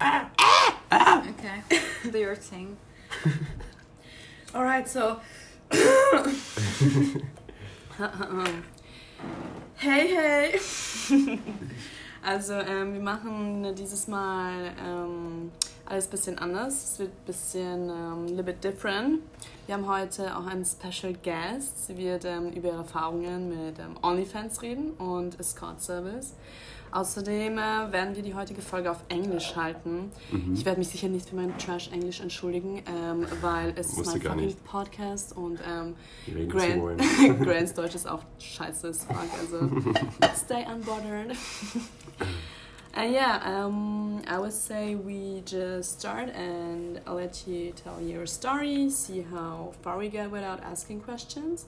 Okay, do your thing. Alright, so. hey, hey. Also, ähm, wir machen dieses Mal ähm, alles ein bisschen anders. Es wird ein bisschen ähm, a little bit different. Wir haben heute auch einen Special Guest. Sie wird ähm, über ihre Erfahrungen mit ähm, OnlyFans reden und Escort Service. Außerdem äh, werden wir die heutige Folge auf Englisch halten. Mhm. Ich werde mich sicher nicht für mein Trash-Englisch entschuldigen, ähm, weil es ist mein fucking. Podcast und ähm, Grant. Grants Deutsch ist auch scheiße as fuck, also stay unbothered. And yeah, um, I would say we just start and I'll let you tell your story, see how far we get without asking questions.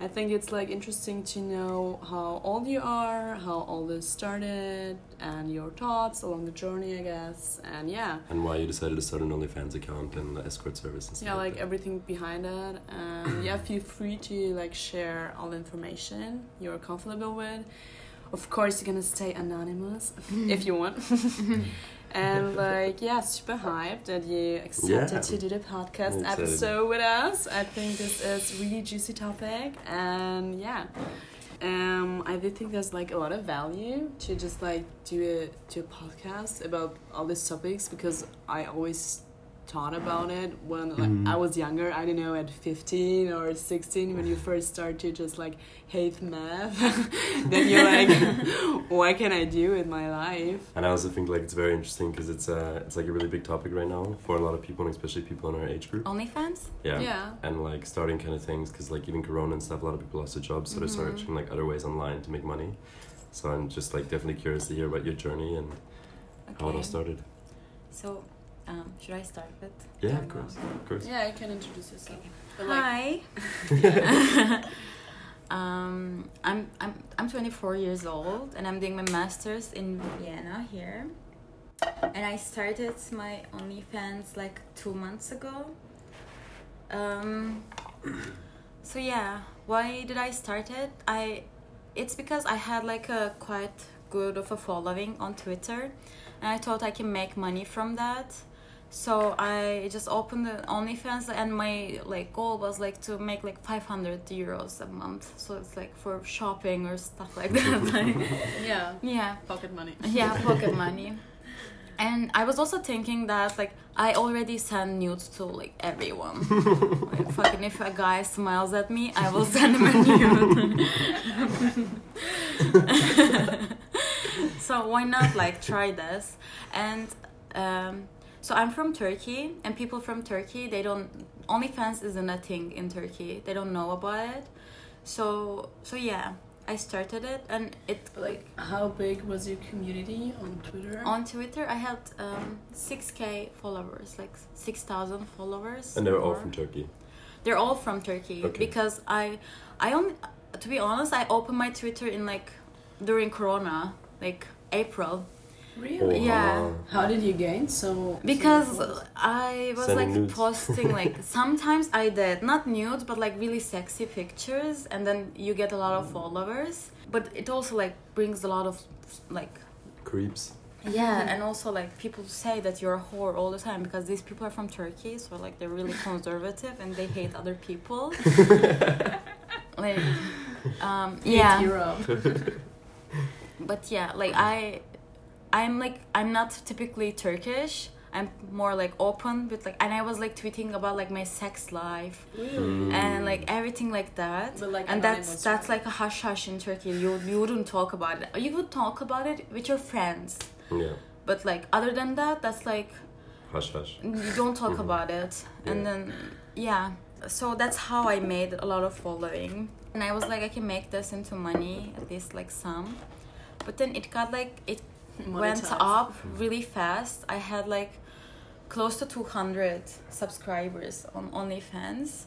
I think it's like interesting to know how old you are, how all this started, and your thoughts along the journey, I guess. And yeah, And why you decided to start an OnlyFans account and the escort service and stuff yeah, like that. everything behind it. And yeah, feel free to like share all the information you're comfortable with. Of course, you're gonna stay anonymous if you want. and like, yeah, super hyped that you accepted Yeah. to do the podcast episode with us. I think this is really juicy topic, and yeah. Um, I do think there's like a lot of value to just like do a do a podcast about all these topics because I always thought about it when like Mhm. I was younger. I don't know at fifteen or sixteen when you first start to just like hate math. then you're like, what can I do with my life? And I also think like it's very interesting because it's uh it's like a really big topic right now for a lot of people and especially people in our age group. OnlyFans? Yeah. Yeah. And like starting kind of things because like even Corona and stuff, a lot of people lost their jobs, so they're Mhm. searching like other ways online to make money. So I'm just like definitely curious to hear about your journey and how it all started. So, um, should I start with? Yeah, of course, of course. Yeah, you can introduce yourself. But, like, Hi. um, I'm I'm I'm 24 years old and I'm doing my masters in Vienna here. And I started my OnlyFans like two months ago. Um, so yeah, why did I start it? I it's because I had like a quite good of a following on Twitter, and I thought I can make money from that. So I just opened the OnlyFans, and my like goal was like to make like 500 euros a month. So it's like for shopping or stuff like that. like, yeah, yeah, pocket money. yeah, pocket money. And I was also thinking that like I already send nudes to like everyone. like fucking if a guy smiles at me, I will send him a nude. so why not like try this? And um, so I'm from Turkey, and people from Turkey they don't OnlyFans isn't a thing in Turkey. They don't know about it. So so yeah, I started it, and it Like, how big was your community on Twitter? on Twitter, I had um, 6k followers, like 6,000 followers. And they're all from Turkey. They're all from Turkey Okay. because I, I only, to be honest, I opened my Twitter in like during Corona, like April, really? Yeah. How did you gain so? because so? I was Sending like nudes. posting like sometimes I did not nudes but like really sexy pictures, and then you get a lot of followers. But it also like brings a lot of like Creeps. Yeah, and also like people say that you're a whore all the time because these people are from Turkey, so like they're really conservative and they hate other people. like, um, Hate yeah, Europe. but yeah, like I, I'm like I'm not typically Turkish. I'm more like open with like, and I was like tweeting about like my sex life Mm. and like everything like that. But, like, and that's that's right? like a hush hush in Turkey. You you wouldn't talk about it. You would talk about it with your friends. Yeah. But like other than that, that's like Hush hush. you don't talk Mhm. about it. And then yeah, so that's how I made a lot of following. And I was like, I can make this into money, at least like some. But then it got like it went up really fast. I had like close to 200 subscribers on OnlyFans.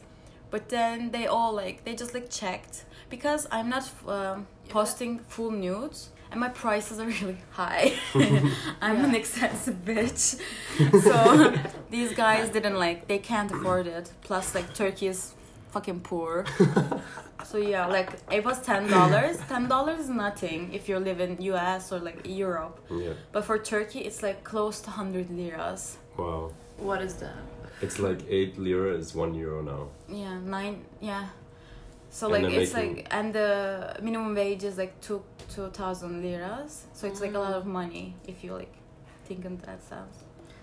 But then they all like they just like checked because I'm not um, posting full nudes and my prices are really high. I'm an Yeah. expensive bitch. so these guys didn't like they can't afford it. Plus like Turkey is fucking poor. so yeah, like it was ten dollars. ten dollars is nothing if you live in US or like Europe. Yeah. But for Turkey, it's like close to hundred liras. Wow. What is that? It's like eight lira is one euro now. Yeah, nine. Yeah. So And like it's making- like and the minimum wage is like two two thousand liras. So it's like a lot of money if you like think in that sense.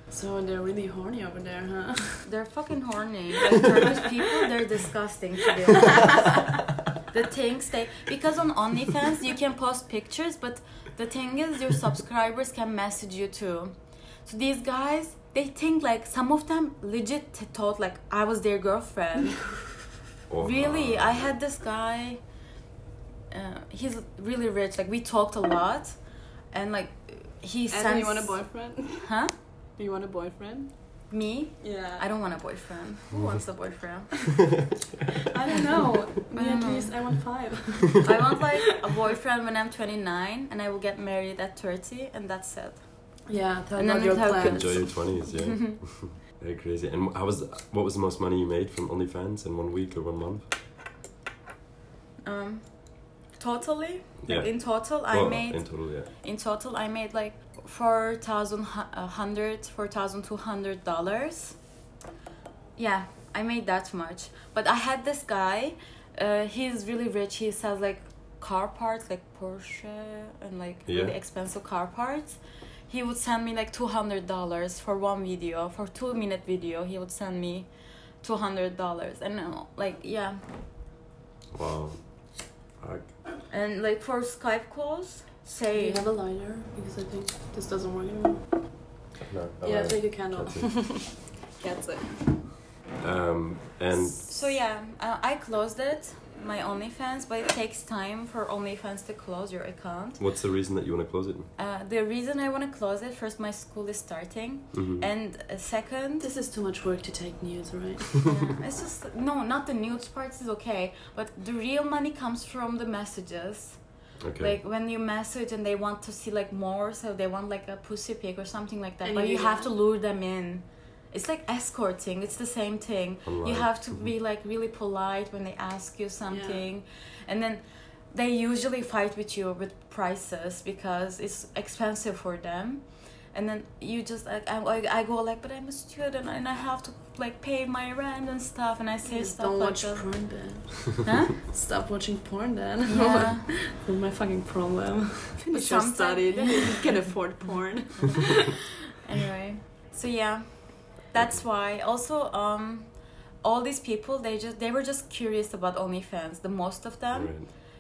So they're really horny over there, huh? They're fucking horny. Like Turkish people, they're disgusting to be honest. The things they because on OnlyFans you can post pictures, but the thing is your subscribers can message you too. So these guys, they think like some of them legit thought like I was their girlfriend. Oh, Really, wow. I had this guy. Uh, he's really rich. Like we talked a lot, and like he And sends. you want a boyfriend? Huh? Do you want a boyfriend? Me? Yeah. I don't want a boyfriend. Who wants a boyfriend? I don't know. Me at least I want five. I want like a boyfriend when I'm 29, and I will get married at 30, and that's it. Yeah, tell And me then your we plans. Enjoy your twenties, yeah. Very crazy. And how was what was the most money you made from OnlyFans in one week or one month? Um, totally. Yeah. Like in total, I Well, made in total, yeah. in total I made like four thousand hundred, four thousand two hundred dollars. Yeah, I made that much. But I had this guy. Uh, he's really rich. He sells like car parts, like Porsche and like Yeah. really expensive car parts. He would send me like two hundred dollars for one video, for two minute video. He would send me two hundred dollars, and uh, like yeah, Wow. Fuck. and like for Skype calls, Do say you have a lighter? Because I think this doesn't work anymore. No, yeah, alright. take a candle. That's it. Um, and So yeah, uh, I closed it, my OnlyFans, but it takes time for OnlyFans to close your account. what's the reason that you want to close it? Uh, the reason I want to close it, first, my school is starting, Mhm. and uh, second, This is too much work to take news, right? yeah, it's just no, not the nudes parts is okay, but the real money comes from the messages. Okay. Like when you message and they want to see like more, so they want like a pussy pic or something like that, And but you you have to lure them in. It's like escorting. It's the same thing. You have to Mhm. be like really polite when they ask you something, and then they usually fight with you with prices because it's expensive for them. And then you just like I, I I go like, but I'm a student and I have to like pay my rent and stuff, and I say Just stuff don't like watch that. porn then. Huh? Stop watching porn then. Yeah. What's my fucking problem? Finish your study, you can afford porn. anyway so yeah that's why also um all these people they just they were just curious about onlyfans the most of them Right.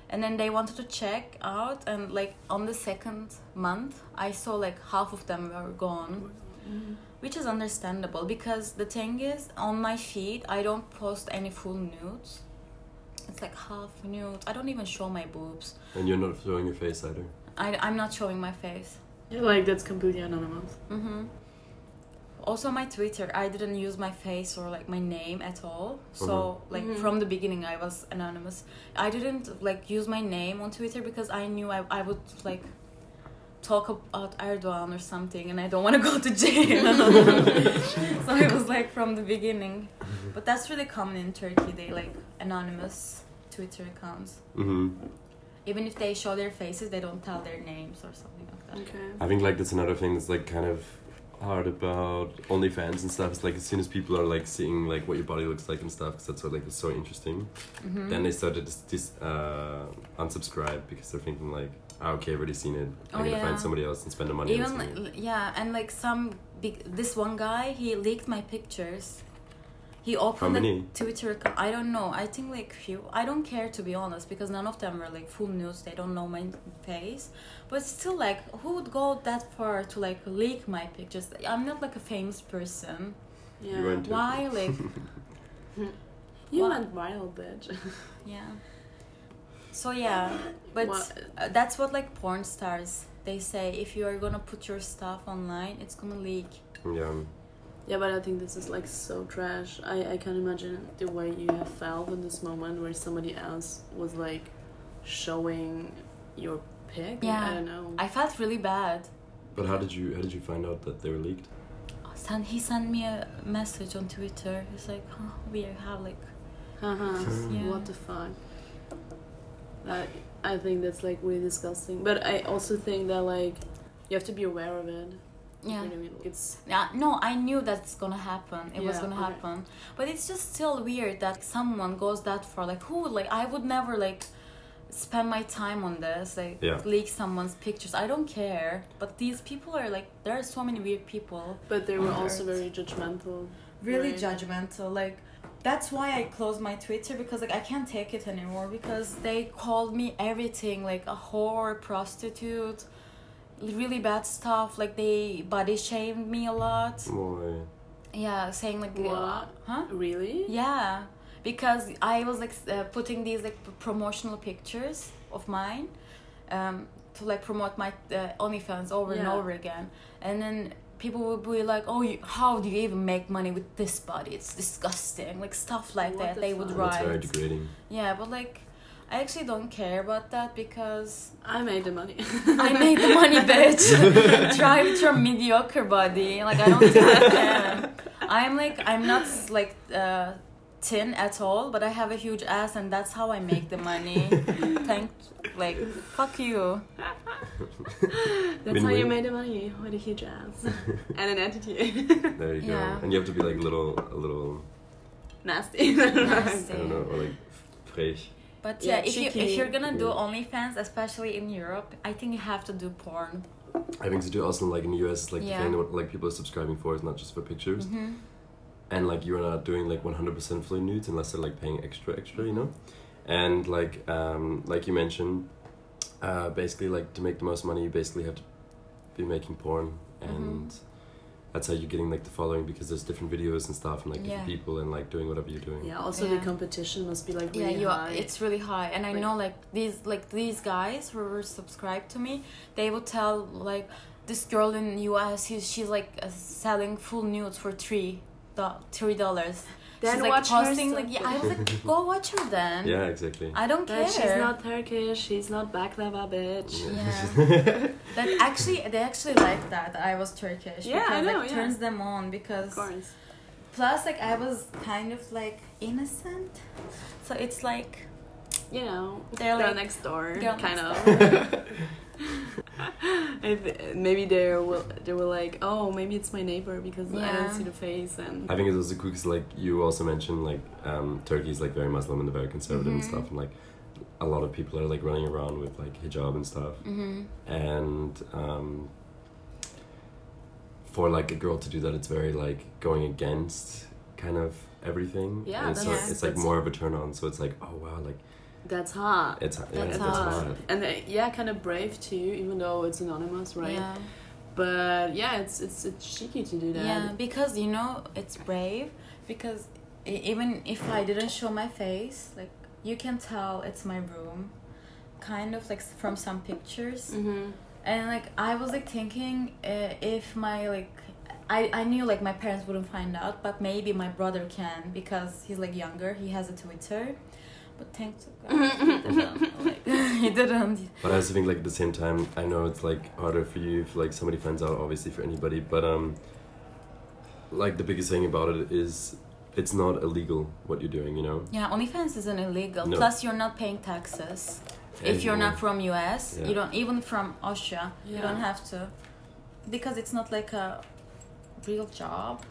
And then they wanted to check out and like on the second month i saw like half of them were gone which is understandable because the thing is on my feed i don't post any full nudes it's like half nude i don't even show my boobs And you're not showing your face either. I, i'm not showing my face Yeah, like that's completely anonymous. Mm-hmm. Also, my Twitter, I didn't use my face or like my name at all. So, like Mhm. from the beginning, I was anonymous. I didn't like use my name on Twitter because I knew I, I would like talk about Erdogan or something, and I don't want to go to jail. so it was like from the beginning. But that's really common in Turkey. They like anonymous Twitter accounts. hmm Even if they show their faces, they don't tell their names or something like that. Okay. I think like that's another thing that's like kind of hard about OnlyFans and stuff. It's like as soon as people are like seeing like what your body looks like and stuff, because that's what like is so interesting. Mhm. Then they started to dis- uh, unsubscribe because they're thinking like, ah, okay, I've already seen it. I'm Oh, gonna yeah. find somebody else and spend the money. even like, yeah and like some big this one guy he leaked my pictures he opened How a many? twitter account i don't know i think like few i don't care to be honest because none of them are like full news they don't know my face but still like who would go that far to like leak my pictures i'm not like a famous person Yeah. You weren't- why like You What? went viral, bitch. yeah so yeah but What- uh, that's what like porn stars they say if you are gonna put your stuff online it's gonna leak Yeah. Yeah, but I think this is like so trash. I, I can't imagine the way you have felt in this moment where somebody else was like showing your pic. Yeah. I don't know. i felt really bad But how did you how did you find out that they were leaked? sent he sent me a message on Twitter. He's like, oh, we have like Uh-huh. Yeah. What the fuck? That I think that's like really disgusting. But I also think that like you have to be aware of it. Yeah. You know what It's Yeah, no, I knew that's gonna happen. It was gonna okay. happen, but it's just still weird that someone goes that far. Like, who? Like, I would never like spend my time on this. Like, Yeah. leak someone's pictures. I don't care. But these people are like, there are so many weird people. but they were also Earth. very judgmental. Really Right. judgmental. Like, that's why I closed my Twitter because like I can't take it anymore because they called me everything like a whore, prostitute, really bad stuff. Like they body shamed me a lot. Boy. Yeah, saying like, What? huh? Really? Yeah, because I was like uh, putting these like promotional pictures of mine, um, to like promote my uh, OnlyFans over and over again, and then people would be like, "Oh, you, how do you even make money with this body? It's disgusting." Like stuff like What that. the They would fuck? That's very degrading. Yeah, but like, I actually don't care about that because I made the money. I made the money, bitch. Try with your mediocre body. Like I don't think I can. I'm like I'm not like uh, thin at all, but I have a huge ass, and that's how I make the money. Thank, like fuck you. That's how you made the money with a huge ass and an attitude. There you go. Yeah. go. And you have to be like a little, a little, Nasty. Nasty. I don't know, or like frech. But Yeah, yeah, if you if you're gonna do Yeah. OnlyFans, especially in Europe, I think you have to do porn. I think to do also like in the US, like Yeah. the thing what like people are subscribing for is not just for pictures, hmm and like you're not doing like 100% fully nudes unless they're like paying extra, extra, you know. And like um like you mentioned, uh basically like to make the most money, you basically have to be making porn, and that's how you're getting like the following because there's different videos and stuff and like different Yeah. people and like doing whatever you're doing. Yeah, also Yeah. the competition must be like yeah really you high. are, it's really high and i Like- know like these like these guys who were subscribed to me they would tell like this girl in us she's, she's like uh, selling full nudes for three do- three dollars Then she's like watch her posting like yeah i was like go watch her then Yeah, exactly. i don't But care she's not Turkish. She's not baklava, bitch. Yeah. that actually they actually like that I was Turkish Yeah, I because know, like yeah. turns them on Of because course. plus like I was kind of like innocent so it's like You know, They're they're, like- next door, they're kind next of. I th- maybe they will. They were like, oh, maybe it's my neighbor because I don't see the face and. I think it's also cool because like you also mentioned like um, Turkey is like very Muslim and very conservative and Mhm. stuff, and like a lot of people are like running around with like hijab and stuff, mm-hmm. and um, for like a girl to do that, it's very like going against kind of everything. Yeah, and it's, that's- so- it's like that's- more of a turn on. So it's like oh wow, like That's hard. it's yeah, That's that's hot. hot. And uh, yeah, kind of brave too, even though it's anonymous, right? yeah But yeah, it's it's it's cheeky to do that. Yeah, because you know it's brave. Because even if I didn't show my face, like you can tell it's my room, kind of like from some pictures. Mm-hmm. And like I was like thinking uh, if my like I I knew like my parents wouldn't find out, but maybe my brother can because he's like younger. He has a Twitter. But thanks to God, he didn't. Like, he didn't. But I also think like at the same time, I know it's like harder for you if like somebody finds out, obviously for anybody. But um, like the biggest thing about it is, it's not illegal what you're doing. You know. Yeah, OnlyFans isn't illegal. No. Plus, you're not paying taxes. if you're not from US, Yeah. you don't even from Austria, yeah. you don't have to, because it's not like a real job.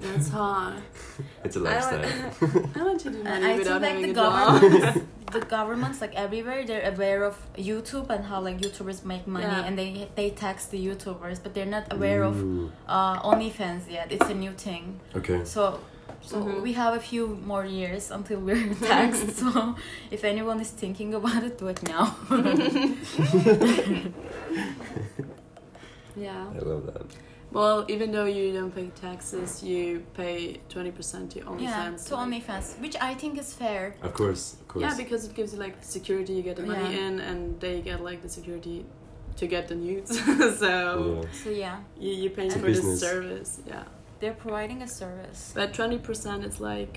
That's hard. It's a lifestyle. want, I want to do And money I think without like the a government, the governments like everywhere, they're aware of YouTube and how like YouTubers make money, Yeah. and they they tax the YouTubers, but they're not aware of Ooh. uh, OnlyFans yet. It's a new thing. Okay. So so Mhm. we have a few more years until we're taxed. so if anyone is thinking about it, do it now. Yeah. I love that. Well, even though you don't pay taxes, you pay twenty percent to OnlyFans. yeah, to like- OnlyFans, which I think is fair. Of course, of course. Yeah, because it gives you like security. You get the money Yeah. in, and they get like the security to get the nudes. so Yeah. So yeah, you you're paying It's for this business. service. Yeah, they're providing a service. but twenty percent, it's like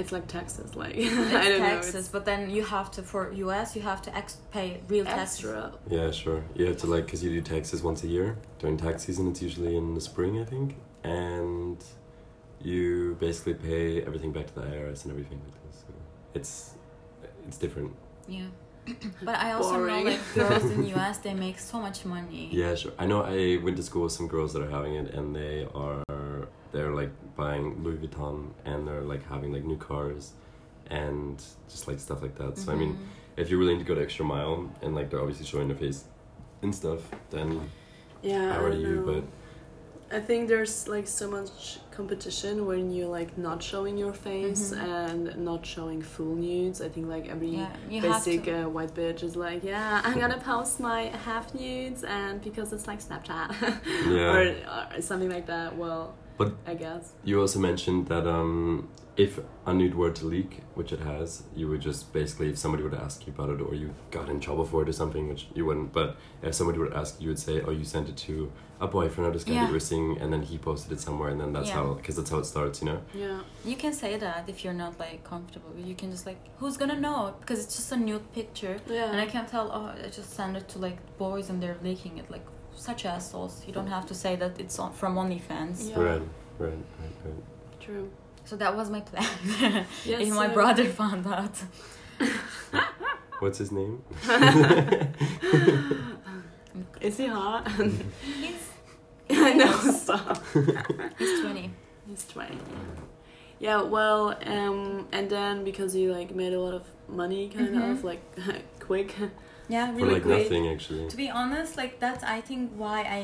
it's like taxes. Like It's I don't taxes, but then you have to for US, you have to ex- pay real know. taxes. Extra. Yeah, sure. You have to like, cause you do taxes once a year during tax season. It's usually in the spring, I think, and you basically pay everything back to the IRS and everything like this. So it's it's different. Yeah. but I also Boring. know like girls in the US they make so much money. Yeah, sure. I know. I went to school with some girls that are having it, and they are they're like buying Louis Vuitton, and they're like having like new cars, and just like stuff like that. So I mean, Mhm. if you're willing to go the extra mile, and like they're obviously showing their face and stuff, then Yeah, power I you. know. But I think there's like so much competition when you're like not showing your face Mhm. and not showing full nudes. I think like every yeah, basic uh, white bitch is like, yeah, I'm gonna post my half nudes and because it's like Snapchat Yeah. or, or something like that. Well, But- I guess you also mentioned that um, if a nude were to leak, which it has, you would just basically, if somebody would ask you about it, or you got in trouble for it or something, which you wouldn't, but if somebody would ask, you would say, oh, you sent it to a boyfriend or this guy that Yeah. you were seeing, and then he posted it somewhere, and then that's Yeah. how, because that's how it starts, you know? yeah. You can say that if you're not like comfortable. You can just like, who's gonna know? Because it's just a nude picture, Yeah. and I can't tell. Oh, I just send it to like boys and they're leaking it. Like such assholes. You don't have to say that it's on, from OnlyFans. Yeah. Right, right, right, right. True. So that was my plan. Yes, if my so- brother found out. What's his name? Is he hot? He's I know. Stop. he's twenty. He's 20. Yeah, well, um, and then because he like made a lot of money, kind Mhm. of like quick. Yeah, For really like quick. nothing, actually. To be honest, like that's I think why I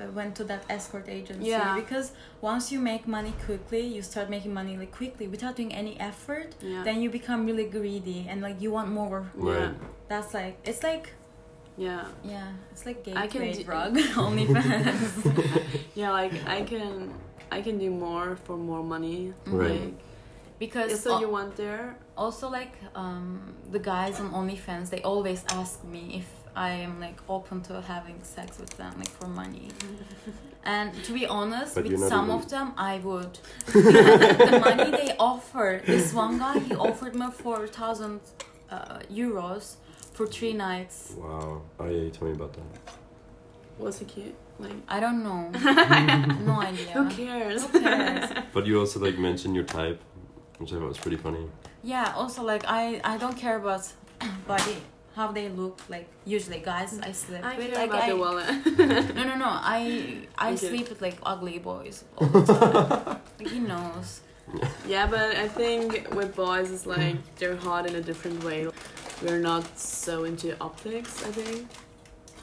uh, went to that escort agency Yeah. because once you make money quickly, you start making money like quickly without doing any effort. Yeah. Then you become really greedy and like you want more. yeah. Right. That's like it's like Yeah. yeah, it's like I can gateway do- drug OnlyFans. Yeah, like I can I can do more for more money. Right. Like, because so al- you want there? also like um, the guys on OnlyFans, they always ask me if I am like open to having sex with them like for money. And to be honest, But with some even- of them, I would. the money they offer. This one guy, he offered me four thousand uh, euros for three nights. Wow. Oh, yeah, you told me about that. Was he cute? Like I don't know. no idea. who cares? Who cares? But you also like mentioned your type, which I thought was pretty funny. Yeah. Also, like I, I don't care about body, how they look. Like usually, guys I sleep I with. care like about I, the wallet. no, no, no. I I Okay. sleep with like ugly boys all the time. like he knows. yeah, but I think with boys it's like they're hot in a different way. We're not so into optics, I think.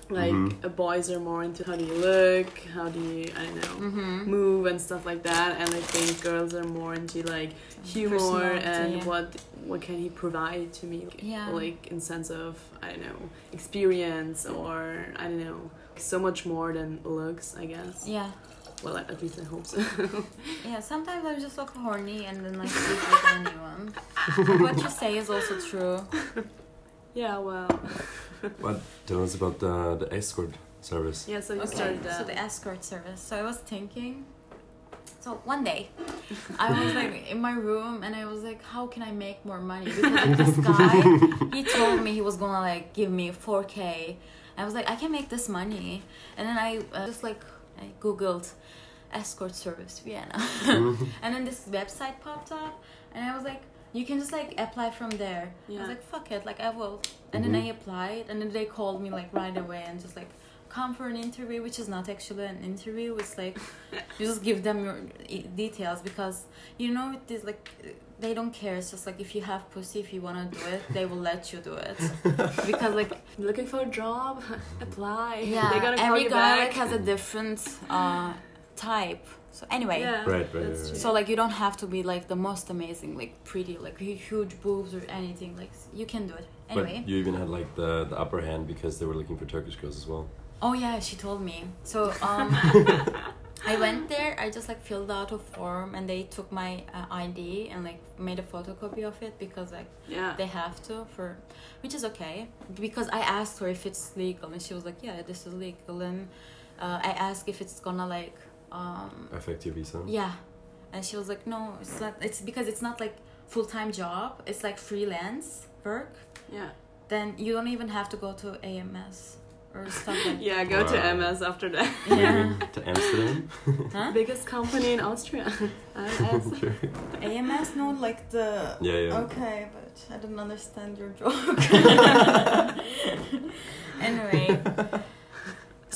Like Mhm. uh, boys are more into how do you look, how do you I don't know Mm-hmm. move and stuff like that, and I think girls are more into like humor and what what can he provide to me, Yeah. like in sense of I don't know experience or I don't know so much more than looks, I guess. Yeah. Well, at at least I hope so. Yeah, sometimes I'm just like horny and then like sleep with anyone. what you say is also true. yeah, well, But tell us about the, the escort service. yeah. So you Okay, started so the escort service. So I was thinking. So one day, I was like in my room and I was like, how can I make more money? Because like, this guy, he told me he was gonna like give me 4k. I was like, I can make this money. And then I uh, just like I googled escort service Vienna, and then this website popped up, and I was like, you can just like apply from there. I was like, fuck it, like I will. And then I applied, and then they called me like right away and just like come for an interview, which is not actually an interview. It's like you just give them your details because you know it is like they don't care. It's just like if you have pussy, if you wanna do it, they will let you do it because like Looking for a job? Apply. yeah, They're gonna call every you guy back. like has a different uh, type. So anyway. Yeah, Right, right, that's right, true. So like you don't have to be like the most amazing, like pretty, like huge boobs or anything. Like you can do it. Anyway. But you even had like the, the upper hand because they were looking for Turkish girls as well. Oh yeah, she told me. So um, I went there. I just like filled out a form, and they took my uh, ID and like made a photocopy of it because like yeah. they have to for, which is okay because I asked her if it's legal, and she was like, yeah, this is legal. And uh, I asked if it's gonna like um, Affect your visa. yeah, and she was like, no, it's not. It's because it's not like full time job. It's like freelance work. yeah. Then you don't even have to go to AMS. or stuff like Yeah, go to Wow. MS after that. Yeah. to Amsterdam. Huh? Biggest company in Austria. MS. Sure. AMS, no, like the. Yeah, yeah. Okay, but I didn't understand your joke. anyway,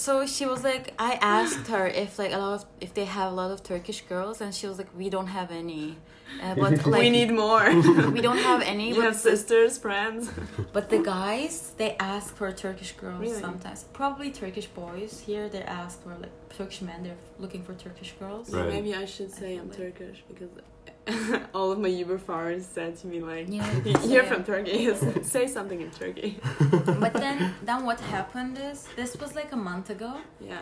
so she was like, I asked her if like a lot of if they have a lot of Turkish girls, and she was like, we don't have any. Uh, but like we need more. we don't have any. you have sisters, friends. But the guys, they ask for Turkish girls Really? sometimes. Probably Turkish boys. Here they ask for like Turkish men. They're looking for Turkish girls. Right. maybe I should say I'm Actually. Turkish because all of my Uber farmers said to me like, Yeah, "You're yeah. from Turkey. say something in Turkey." But then, then what happened is this was like a month ago, Yeah.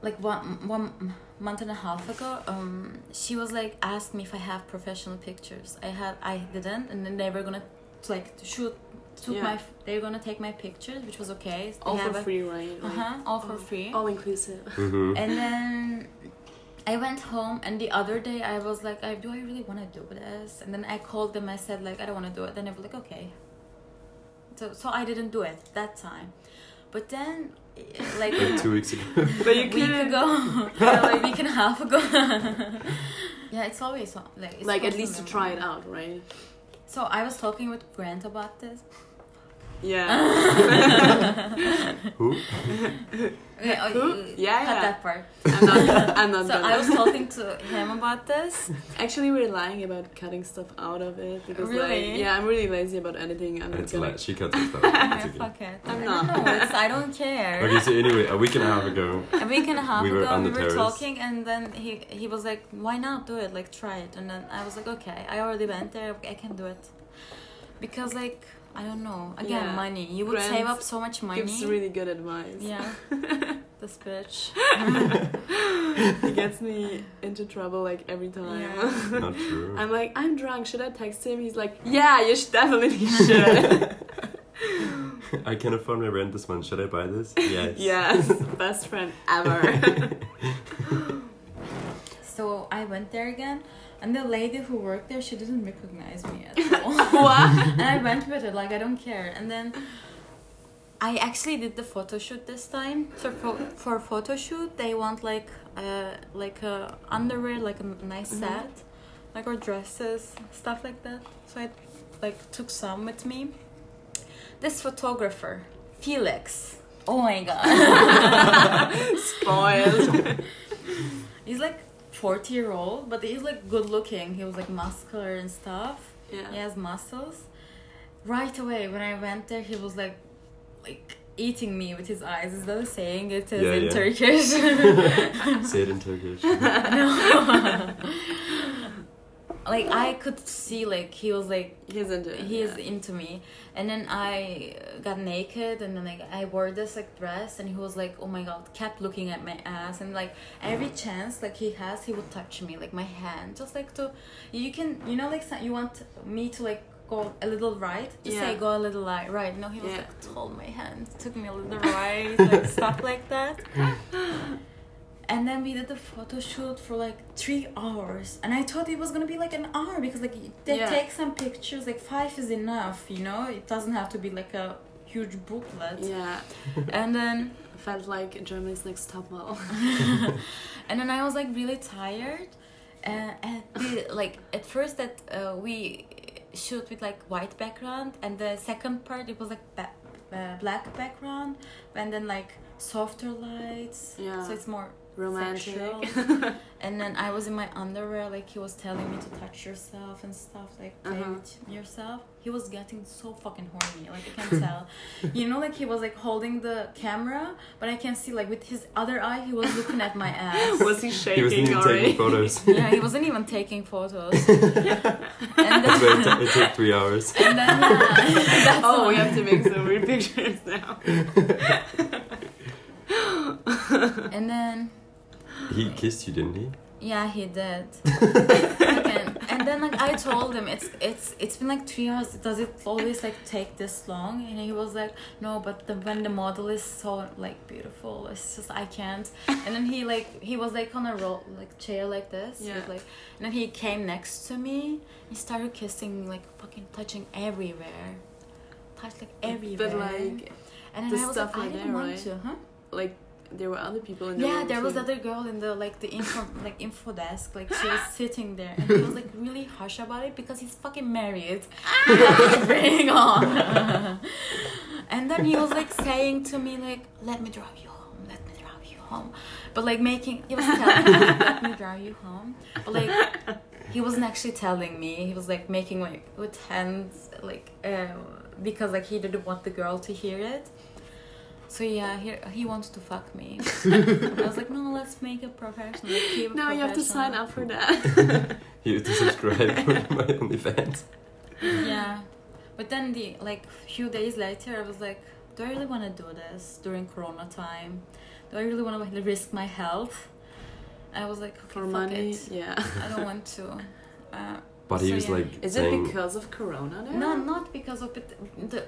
like one one month and a half ago. Um, she was like asked me if I have professional pictures. I had, I didn't, and then they were gonna like shoot, took Yeah. my, they were gonna take my pictures, which was okay. They All have for a- free, right? Uh huh, all for free. All inclusive. hmm And then I went home, and the other day I was like, I, "Do I really want to do this?" And then I called them. I said like, "I don't want to do it." Then they were like, "Okay." So so I didn't do it that time, but then like Like two weeks ago. But you a week ago, yeah, like a week and a half ago. yeah, it's always like it's like at least to try it out, right? So I was talking with Grant about this. Yeah. Who? Okay, oh, Who? you- Yeah, cut yeah. that part. I'm not. I'm not. So done. I was talking to him about this. Actually, we're lying about cutting stuff out of it because, Really? like, yeah, I'm really lazy about editing. I'm It's a gonna. lot. She cuts her stuff. Yeah, okay. fuck it. I'm not. don't. It's, I don't care. Okay, so anyway, a week and a half ago, a week and a half We were ago on we the were terrace. talking and then he he was like why not do it like try it and then i was like okay i already went there i can do it because like i don't know again Yeah. money you would Grant save up so much money Gives really good advice. yeah this bitch he gets me into trouble like every time. Yeah. not true. I'm like, I'm drunk. Should I text him? He's like, Yeah, you should definitely should. I can afford my rent this month. Should I buy this? Yes. yes, best friend ever. so i went there again and the lady who worked there she didn't recognize me at all what? and I went with it, like I don't care. And then I actually did the photo shoot this time. So for for photo shoot, they want like uh like a underwear, like a nice Mhm. set, like or dresses, stuff like that. So I like took some with me. This photographer, Felix. Oh my god. Spoiled. he's like 40 year old, but he's like good looking. He was like muscular and stuff. Yeah. He has muscles. Right away, when I went there, he was like, like eating me with his eyes. Is that a saying? It is Yeah, in yeah. Turkish. Say it in Turkish. no. like I could see, like he was like He's into it. he is yeah. into me, and then I got naked, and then like I wore this like dress, and he was like, oh my god, kept looking at my ass, and like every mm-hmm. chance like he has, he would touch me, like my hand, just like to, you can, you know, like you want me to like go a little right, just say go a little li- right. No, he was Yeah. like hold my hand, took me a little right, like stuff like that. And then we did the photo shoot for like three hours, and I thought it was gonna be like an hour because like they Yeah. take some pictures, like five is enough, you know. It doesn't have to be like a huge booklet. Yeah. And then Felt like Germany's next top model. and then I was like really tired, and like at first that uh, we shoot with like white background, and the second part it was like ba- uh, black background, and then like softer lights. Yeah. So it's more Romantic. and then I was in my underwear, like he was telling me to touch yourself and stuff, like play Uh-huh. with yourself. He was getting so fucking horny, like I can tell. you know, like he was like holding the camera, but I can see like with his other eye, he was looking at my ass. Was he shaking He shaking wasn't even already? taking photos. yeah, he wasn't even taking photos. and That's why it, then, t- it took three hours. and then yeah, oh, we have to make some weird pictures now. And then He kissed you, didn't he? Yeah, he did. and, and then like I told him it's it's it's been like three hours. Does it always like take this long? And he was like, no, but the, when the model is so like beautiful, it's just I can't. And then he like he was like on a roll like chair like this. He was, Yeah. like and then he came next to me. He started kissing like fucking touching everywhere, like everywhere. But like, And then The I was stuff like, I didn't there, want right? to, huh? Like there were other people in the Yeah, there was too. other girl in the like the info like info desk, like she was sitting there, and he was like really harsh about it because he's fucking married. He has a ring on, and then he was like saying to me like, "Let me drive you home, let me drive you home," but like making he was telling me, "Let me drive you home," but like he wasn't actually telling me. He was like making like with hands like uh, because like he didn't want the girl to hear it. So yeah, he he wanted to fuck me. I was like, no, let's make it professional. Like, keep it No, you have to sign up for that. You have to subscribe to my OnlyFans. Yeah, but then the like few days later, I was like, do I really want to do this during Corona time? Do I really want to risk my health? I was like, okay, for fuck money, it. yeah. I don't want to. Uh, But he So, was yeah. like Is saying, it because of Corona there? No, not because of it. The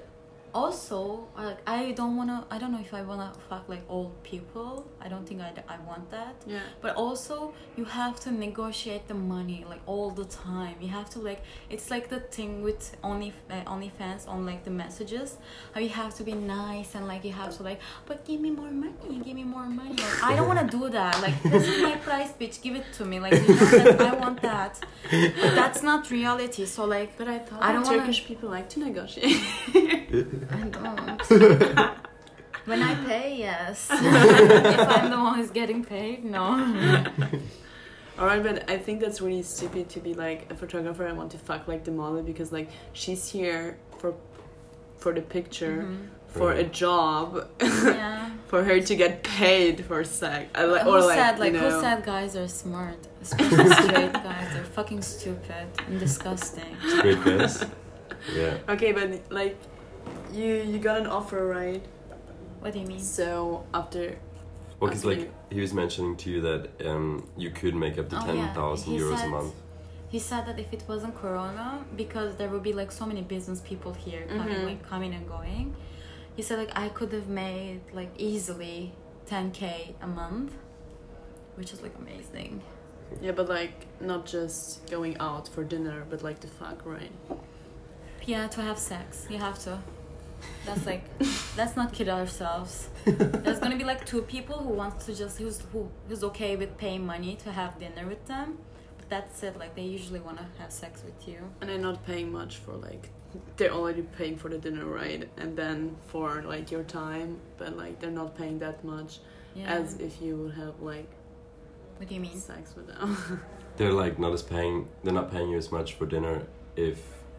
also like I don't wanna. I don't know if I wanna fuck like old people. I don't think I I want that. Yeah. But also you have to negotiate the money like all the time. You have to like it's like the thing with only uh, OnlyFans on like the messages. How you have to be nice and like you have to like, but give me more money, give me more money. Like, I don't want to do that. Like this is my price, bitch. Give it to me. Like you know that I want that. But that's not reality. So like But I thought I don't wanna- Turkish people like to negotiate. I don't. when I pay, yes. if I'm the one who's getting paid, no. Alright, but I think that's really stupid to be like a photographer I want to fuck like the model because like she's here for for the picture, Mhm. for a job, Yeah. for her to get paid for sex. I like, who or like, said like you who said guys are smart? Especially straight guys. They're fucking stupid and disgusting. Great guys. Yeah. Okay, but like you you got an offer, right? What do you mean? So after Well, because Okay. like he was mentioning to you that um, you could make up to Oh, ten yeah. thousand He euros a month. He said that if it wasn't Corona, because there would be like so many business people here coming, Mhm. like coming and going. He said like I could have made like easily 10k a month, which is like amazing. yeah, but like not just going out for dinner, but like to fuck, right? Yeah, to have sex, you have to. That's like, let's not kid ourselves. There's gonna be like two people who wants to just who's who who's okay with paying money to have dinner with them, but that's it. Like they usually wanna have sex with you. And they're not paying much for like they're already paying for the dinner, right? And then for like your time, but like they're not paying that much Yeah. as if you would have like what do you mean? sex with them. They're like not as paying. They're not paying you as much for dinner if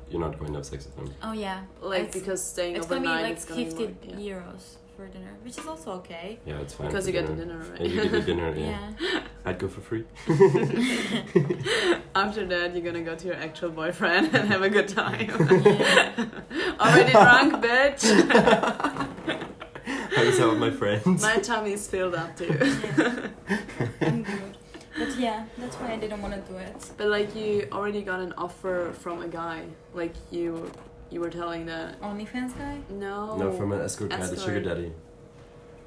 you're not going to have sex with them. Oh yeah. like It's- because staying It's gonna be like it's gonna 50 work, yeah. euros for dinner, which is also okay. Yeah, it's fine. Because for you get the dinner. dinner, right? And you get the dinner. Yeah. Yeah. I'd go for free. After that, you're gonna go to your actual boyfriend and have a good time. Yeah. Already drunk, bitch. I was out with my friends. My tummy's filled up too. yeah. I'm good. But yeah, that's why I didn't want to do it. But like you already got an offer from a guy. Like you, you were telling that. OnlyFans guy? No. No, from an escort guy, the sugar daddy.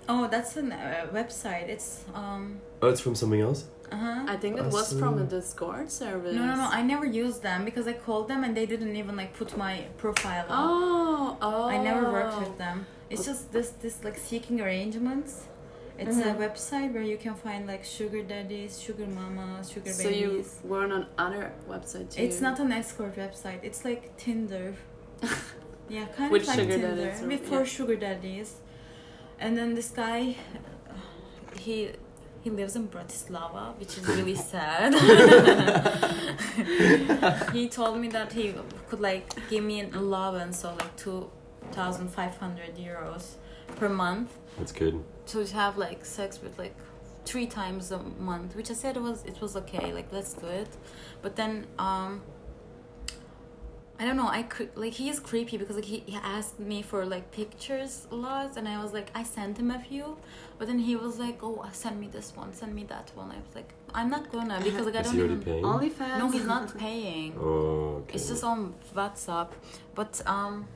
Oh, that's a uh, website. It's um. Oh, it's from something else. Uh huh. I think it I was from see. a escort service. No, no, no. I never used them because I called them and they didn't even like put my profile up. Oh, oh. I never worked with them. It's just this, this like seeking arrangements. It's Mhm. a website where you can find like sugar daddies, sugar mamas, sugar babies. So you babies. were on other website too. It's not an escort website. It's like Tinder. yeah, kind With of like sugar Tinder daddies or- before yeah. sugar daddies. And then this guy, he he lives in Bratislava, which is really sad. he told me that he could like give me an allowance of like two thousand five hundred euros per month That's good. So to have like sex with like three times a month which i said was it was okay like let's do it but then um i don't know i could like he is creepy because like he, he asked me for like pictures a lot and i was like i sent him a few but then he was like oh send me this one send me that one i was like i'm not gonna because like i Is don't he already even paying? OnlyFans. no he's not paying Oh, okay. it's just on whatsapp but um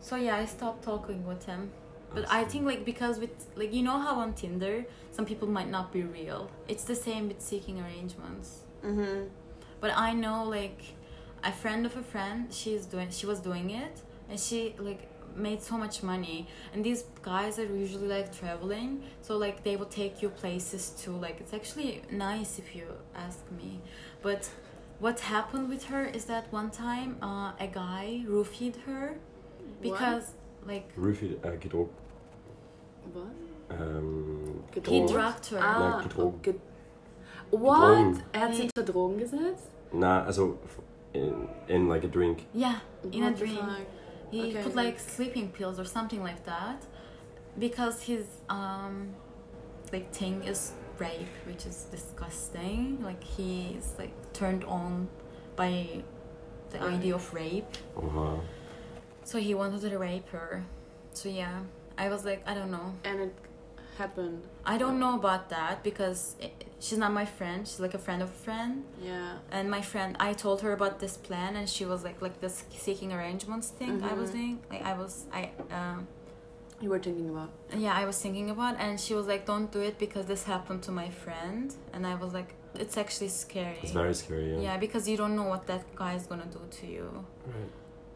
so yeah i stopped talking with him but I think like because with like you know how on Tinder some people might not be real. It's the same with seeking arrangements. Mm-hmm. But I know like a friend of a friend, she's doing she was doing it and she like made so much money and these guys are usually like traveling so like they will take you places too like it's actually nice if you ask me but what happened with her is that one time uh, a guy roofied her because like Roofie, uh, gedrogen. What? Ähm, he Gedrogen? drugged her Ah, Nein, gedrogen. ge What? Gedrogen. Er hat sie unter Drogen gesetzt? Na, also in, in like a drink. yeah in What a drink. he Okay, put like sleeping pills or something like that because his um like thing is rape which is disgusting like he's like turned on by the idea of rape Oha. so he wanted to rape her so yeah i was like i don't know And it happened. i don't know about that because it, she's not my friend she's like a friend of a friend Yeah. and my friend i told her about this plan and she was like like this seeking arrangements thing i was Mhm. doing like i was i um You were thinking about. yeah i was thinking about and she was like don't do it because this happened to my friend and i was like it's actually scary It's very scary, yeah. yeah because you don't know what that guy is gonna do to you Right.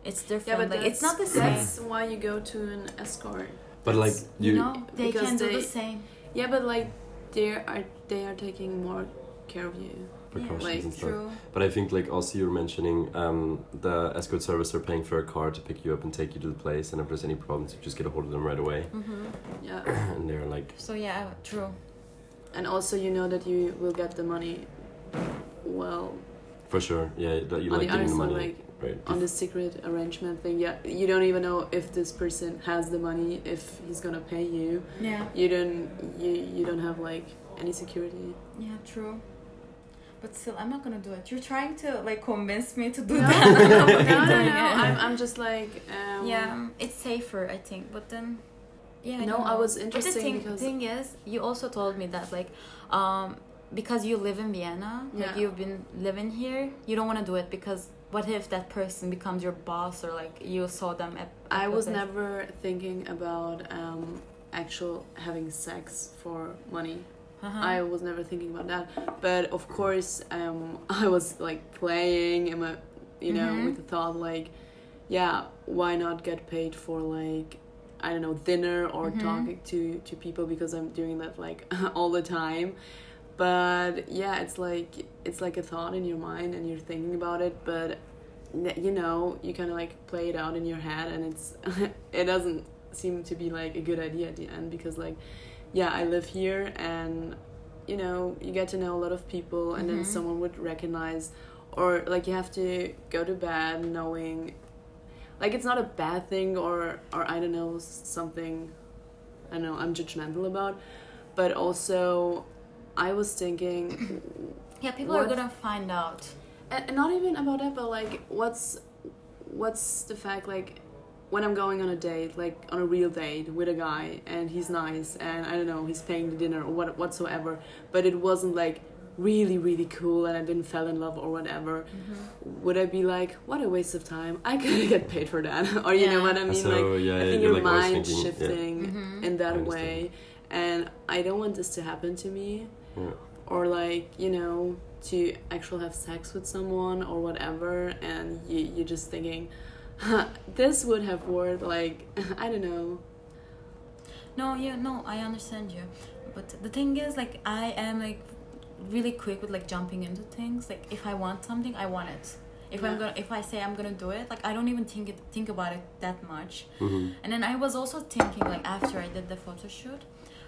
it's different Yeah, but like it's not the same That's why you go to an escort. But like you, you, know they because can do they- the same. Yeah, but like they are they are taking more care of you. precautions like, and stuff. true. But I think like also you were mentioning um, the escort service are paying for a car to pick you up and take you to the place, and if there's any problems, you just get a hold of them right away, hmm Yeah. and they're like, so yeah true. And also you know that you will get the money well. For sure, yeah, that you like getting the money, like right? on the secret arrangement thing. Yeah, you don't even know if this person has the money, if he's gonna pay you. yeah You don't you you don't have like any security. yeah true but still i'm not gonna do it you're trying to like convince me to do No, that no, no, I'm no, no, doing no. it. I'm, I'm just like um, yeah it's safer i think but then yeah No, don't I was But interesting the thing, because- thing is you also told me that like um because you live in vienna like you've been living here you don't want to do it because what if that person becomes your boss or like you saw them at, at I was place? never thinking about um, actual having sex for money. uh-huh. I was never thinking about that. But of course, um, I was like playing, in my, you know, Mhm. with the thought like, yeah, why not get paid for like, I don't know, dinner or Mhm. talking to to people because I'm doing that like all the time. But yeah, it's like it's like a thought in your mind and you're thinking about it, but you know, you kind of like play it out in your head, and it's it doesn't seem to be like a good idea at the end because like yeah, I live here and you know, you get to know a lot of people and then Mhm. someone would recognize or like you have to go to bed knowing like it's not a bad thing or or I don't know something I don't know I'm judgmental about but also I was thinking yeah people are gonna find out. And, and not even about that but like what's what's the fact like when i'm going on a date like on a real date with a guy and he's nice and i don't know he's paying the dinner or what whatsoever but it wasn't like really really cool and i didn't fall in love or whatever Mm-hmm. would i be like what a waste of time. I could get paid for that. Or you know what i mean? So like yeah, i think you're your like mind thinking, shifting Mhm. in that way. And i don't want this to happen to me Yeah. or like you know to actually have sex with someone or whatever and you, you're just thinking this would have worked like i don't know No, yeah, no, I understand you. But the thing is, like, I am like really quick with like jumping into things. Like, if I want something, I want it. If I'm gonna, if I say I'm gonna do it, like, I don't even think it, think about it that much. hmm And then I was also thinking, like, after I did the photo shoot,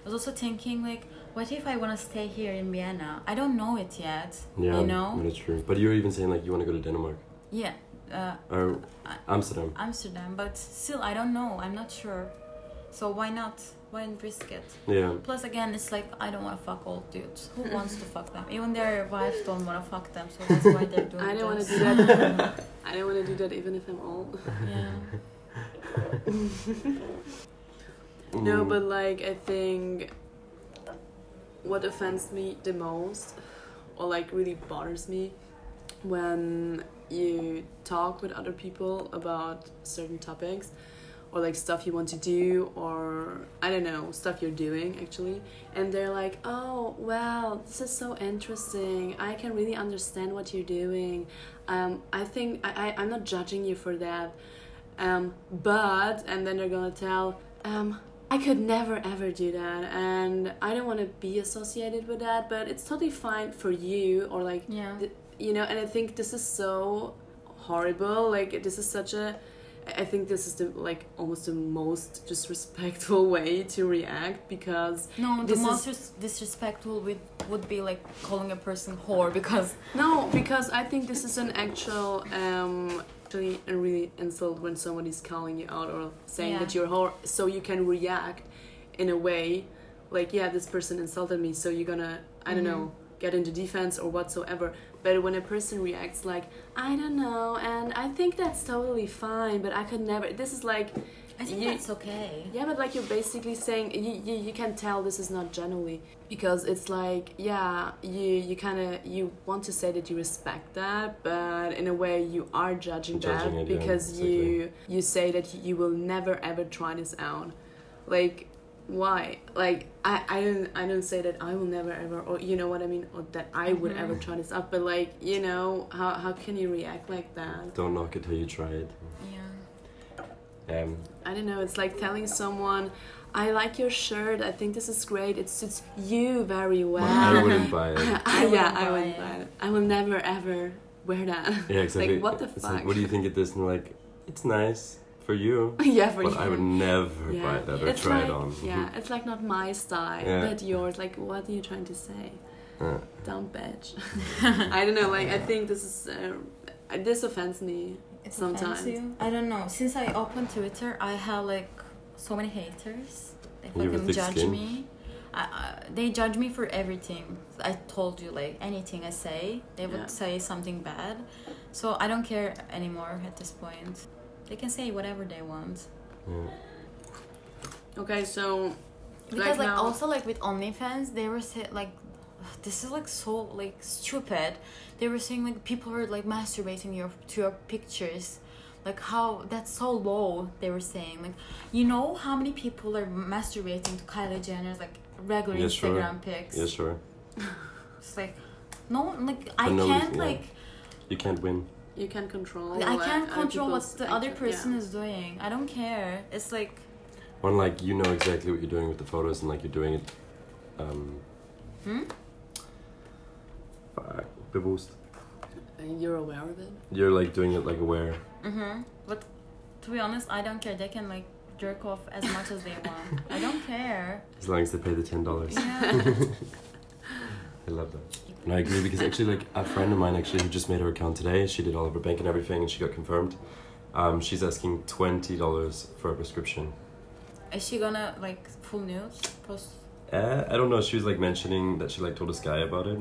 was also thinking, like, what if I wanna stay here in Vienna? I don't know it yet. Yeah, You know? that's true. But you're even saying like you want to go to Denmark Yeah. Uh, or Amsterdam. Amsterdam, but still, I don't know. I'm not sure. So why not? Why not risk it? Yeah, Plus, again, it's like I don't want to fuck old dudes. Who wants to fuck them? Even their wives don't want to fuck them, so that's why they're doing i don't want to do that i don't want to do that even if i'm old Yeah. no but like i think what offends me the most or like really bothers me when you talk with other people about certain topics or like stuff you want to do or i don't know stuff you're doing actually and they're like oh wow this is so interesting. I can really understand what you're doing. Um, i think I, I, i'm not judging you for that. Um, but and then they're gonna tell um, I could never ever do that, and I don't want to be associated with that. But it's totally fine for you, or like Yeah. th- you know. And I think this is so horrible. Like this is such a. I think this is the like almost the most disrespectful way to react because No, the is- most dis- disrespectful would would be like calling a person whore because No, because I think this is an actual, um, actually a really insult when somebody's calling you out or saying Yeah. that you're whore, so you can react in a way, like yeah, this person insulted me, so you're gonna, I don't mm-hmm. know, get into defense or whatsoever. But when a person reacts like, I don't know, and I think that's totally fine, but I could never. This is like, I think You- that's okay. yeah, but like you're basically saying you, you, you can tell this is not genuinely because it's like yeah you you kind of you want to say that you respect that but in a way you are judging, Judging that it, yeah, because exactly. you you say that you will never ever try this out like why like I, I don't I don't say that I will never ever or you know what I mean or that I would Mhm. ever try this out but like you know how how can you react like that Don't knock it till you try it. Yeah. Um, I don't know. It's like telling someone, "I like your shirt. I think this is great. It suits you very well." I wouldn't buy it. I yeah, wouldn't I buy wouldn't it. buy it. I will never ever wear that. Yeah, exactly. Like what the It's fuck? like, what do you think of this? And like, it's nice for you, yeah, for but you. I would never yeah. buy that or it's try like, it on. Yeah, it's like not my style, Yeah. but yours. Like, what are you trying to say? Yeah. Dumb bitch. I don't know. Like, I think this is uh, this offends me. It Sometimes. offends you? I don't know. Since I opened Twitter, I have like so many haters. They You fucking judge skin? me. I, I, they judge me for everything. I told you, like anything I say, they would Yeah. say something bad. So I don't care anymore at this point. They can say whatever they want. Yeah. Okay, so Because like, now- also like with OnlyFans, they were saying like this is like so like stupid. They were saying like people were like masturbating your to your pictures. Like how that's so low. They were saying like, you know how many people are masturbating to Kylie Jenner's like regular Yeah, sure. Instagram pics. yes sure. It's like no like I But no, can't yeah. like You can't win. you can't control. I can't control what the other person yeah. is doing. I don't care. It's like One like you know exactly what you're doing with the photos and like you're doing it. Um, hmm? Fuck, bewusst. You're aware of it. You're like doing it like aware. Mm-hmm. But to be honest, I don't care. They can like jerk off as much as they want. I don't care. As long as they pay the ten dollars. Yeah. I love that. And I agree because actually, like a friend of mine actually who just made her account today, she did all of her bank and everything, and she got confirmed. Um, she's asking twenty dollars for a prescription. Is she gonna like full news post? Uh, I don't know. She was like mentioning that she like told this guy about it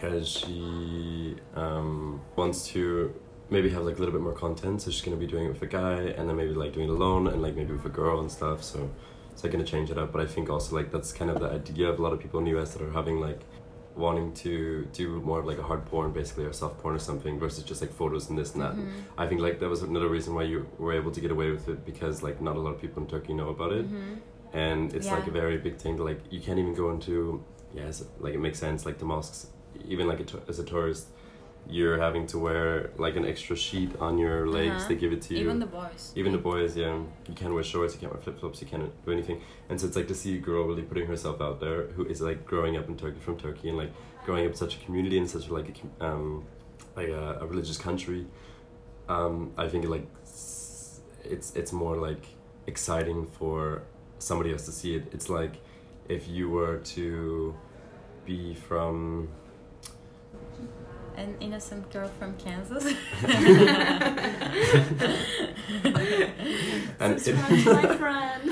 because she um, wants to maybe have like a little bit more content. So she's gonna be doing it with a guy, and then maybe like doing it alone, and like maybe with a girl and stuff. So it's like gonna change it up. But I think also like that's kind of the idea of a lot of people in the US that are having like wanting to do more of like a hard porn basically or soft porn or something versus just like photos and this and that. Mhm. I think like that was another reason why you were able to get away with it because like not a lot of people in Turkey know about it Mhm. and it's like a very big thing to like you can't even go into yes like it makes sense like the mosques even like a as a tourist you're having to wear like an extra sheet on your legs Uh-huh. they give it to you Even the boys. even the boys yeah you can't wear shorts you can't wear flip-flops you can't do anything and so it's like to see a girl really putting herself out there who is like growing up in turkey from turkey and like growing up in such a community and such like a um like a, a religious country um i think like it's it's more like exciting for somebody else to see it it's like if you were to be from An innocent girl from Kansas. and it, my friend.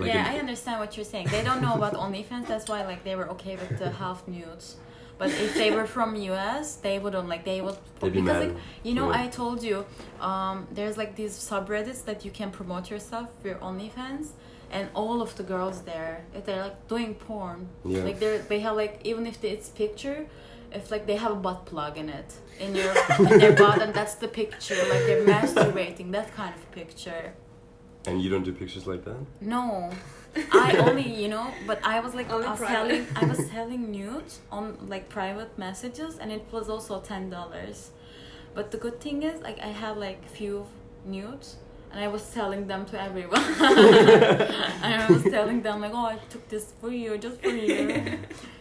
like yeah, I understand what you're saying. They don't know about OnlyFans. That's why like they were okay with the half nudes. But if they were from US, they wouldn't like they would they'd be because mad like you know Yeah. I told you um, there's like these subreddits that you can promote yourself for your OnlyFans, and all of the girls there if they're like doing porn yeah like they're they have like even if it's picture if like they have a butt plug in it in your in their butt and that's the picture like they're masturbating that kind of picture and you don't do pictures like that no i only you know but i was like Only I was private. selling i was selling nudes on like private messages and it was also ten dollars but the good thing is like i have like few nudes. And I was selling them to everyone. and I was telling them like, "Oh, I took this for you, just for you."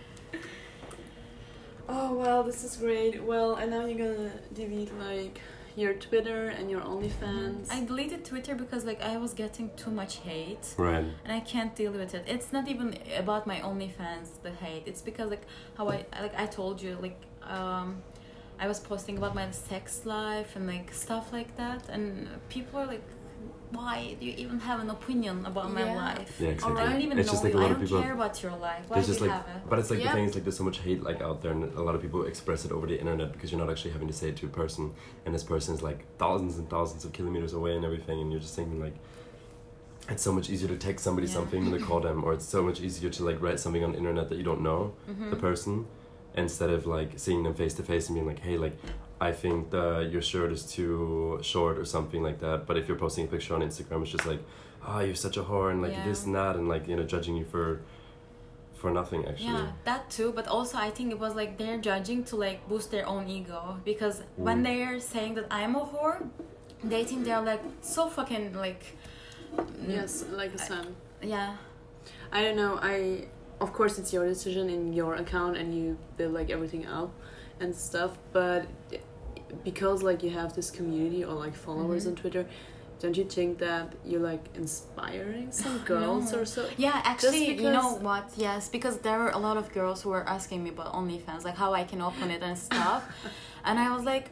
Oh well, this is great. Well, and now you're gonna delete like your Twitter and your OnlyFans. I deleted Twitter because like I was getting too much hate. Right. and I can't deal with it. It's not even about my OnlyFans the hate. It's because like how I like I told you like um I was posting about my sex life and like stuff like that and people are like why do you even have an opinion about my Yeah. life? Yeah, Or I exactly. don't even It's know just like a you. lot I don't people- care about your life. Why do just you like, have it? but it's like Yeah. the thing is like there's so much hate like out there, and a lot of people express it over the internet because you're not actually having to say it to a person, and this person is like thousands and thousands of kilometers away and everything, and you're just thinking like, it's so much easier to text somebody Yeah. something than to call them, or it's so much easier to like write something on the internet that you don't know Mhm. the person, instead of like seeing them face to face and being like, hey, like. I think that your shirt is too short or something like that. But if you're posting a picture on Instagram, it's just like, ah, you're such a whore and like Yeah. this and that, and like you know, judging you for, for nothing actually. Yeah, that too. But also, I think it was like they're judging to like boost their own ego because when Mm. they're saying that I'm a whore, they think they're like so fucking like. yes, like a son. Yeah. I don't know. I of course it's your decision in your account and you build like everything up and stuff. But because like you have this community or like followers Mhm. on Twitter, don't you think that you're like inspiring some girls No. or so? Yeah, actually, you know what? Yes, because there were a lot of girls who were asking me about OnlyFans, like how I can open it and stuff, and I was like,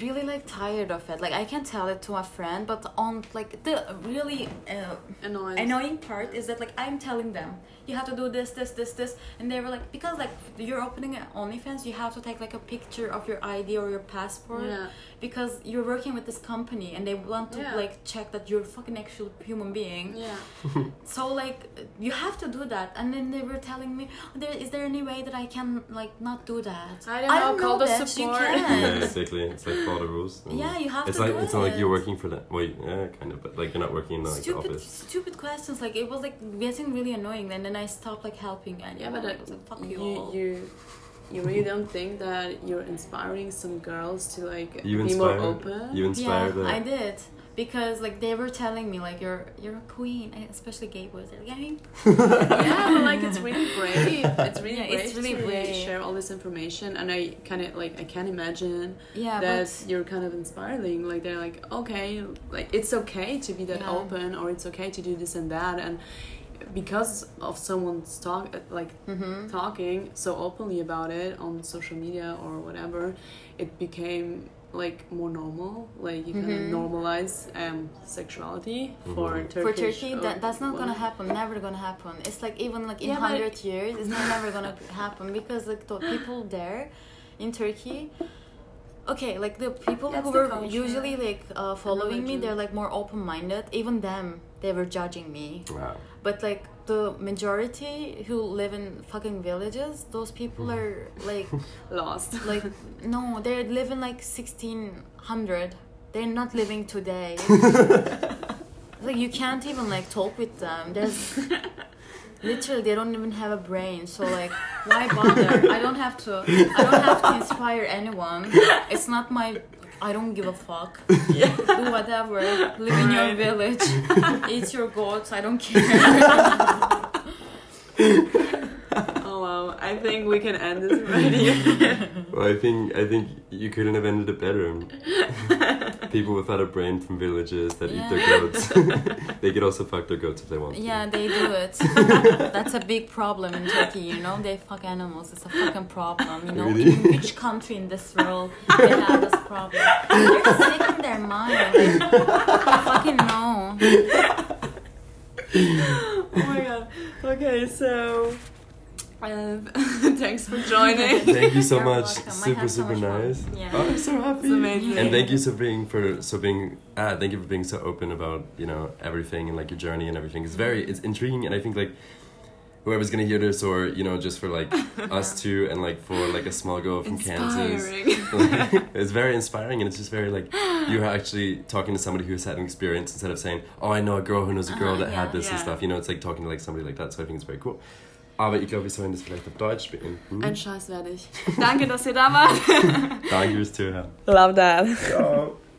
really like tired of it. Like I can tell it to a friend, but on like the really uh, Annoying. annoying part is that like I'm telling them you have to do this, this, this, this, and they were like because like you're opening an OnlyFans, you have to take like a picture of your ID or your passport Yeah. Because you're working with this company and they want to Yeah. like check that you're a fucking actual human being. Yeah. So like you have to do that, and then they were telling me, there is there any way that I can like not do that? I don't know, call the support. You yeah, can. exactly. It's like follow the rules. Yeah, you have it's to like do it's not like you're working for that. Wait, yeah, kind of, but like you're not working in like the stupid, office. stupid questions. Like it was like getting really annoying, and then I stopped like helping anyone. Yeah, but I uh, was like, fuck you, you, all. you you really don't think that you're inspiring some girls to like You be inspire. more open? You inspire yeah, the. I did because like they were telling me like you're you're a queen, and especially gay boys. They're like, "Yeah, yeah, but like it's really brave. It's really Yeah, brave it's really to brave. share all this information, and I kind of like I can't imagine yeah, that but you're kind of inspiring. Like they're like, okay, like it's okay to be that Yeah. open, or it's okay to do this and that, and because of someone's talk like Mhm. talking so openly about it on social media or whatever, it became like more normal. Like you kind of normalize um, sexuality for Mhm. Turkish. for Turkey, that, that's not gonna happen. Never gonna happen. It's like even like in Yeah, but- hundred years, it's not never gonna happen because like the people there in Turkey. Okay, like the people That's who the were culture. usually like uh, following me, they're like more open-minded. Even them, they were judging me. Wow. But like the majority who live in fucking villages, those people mm. are like Lost. like no, they live in like sixteen hundred. They're not living today. like you can't even like talk with them. There's literally they don't even have a brain. So like why bother? I don't have to. I don't have to inspire anyone. It's not my. I don't give a fuck. Do whatever. Live in your village. Eat your goats. I don't care. wow! I think we can end this right here. Well, I think I think you couldn't have ended it better. People without a brain from villages that eat their goats. they could also fuck their goats if they want. to. Yeah, they do it. That's a big problem in Turkey, you know? They fuck animals. It's a fucking problem, you know? Really? In which country in this world they have this problem? They're sick in their mind. They fucking know. oh my god. Okay, so uh, thanks for joining. Thank you so You're much. welcome. I Super so super much fun. nice. Yeah. Oh, I'm so happy. It's amazing. And thank you so being for so being ah thank you for being so open about you know everything and like your journey and everything. It's very it's intriguing and I think like whoever's gonna hear this or you know just for like us two and like for like a small girl from Kansas. Inspiring. it's very inspiring and it's just very like you're actually talking to somebody who's had an experience instead of saying oh I know a girl who knows a girl Uh-huh, that yeah. had this and stuff you know it's like talking to like somebody like that so I think it's very cool aber ich glaube wir sollen das vielleicht auf Deutsch spielen hm? Ein Scheiß werde ich. Danke, dass ihr da wart. danke fürs Zuhören Love that. ciao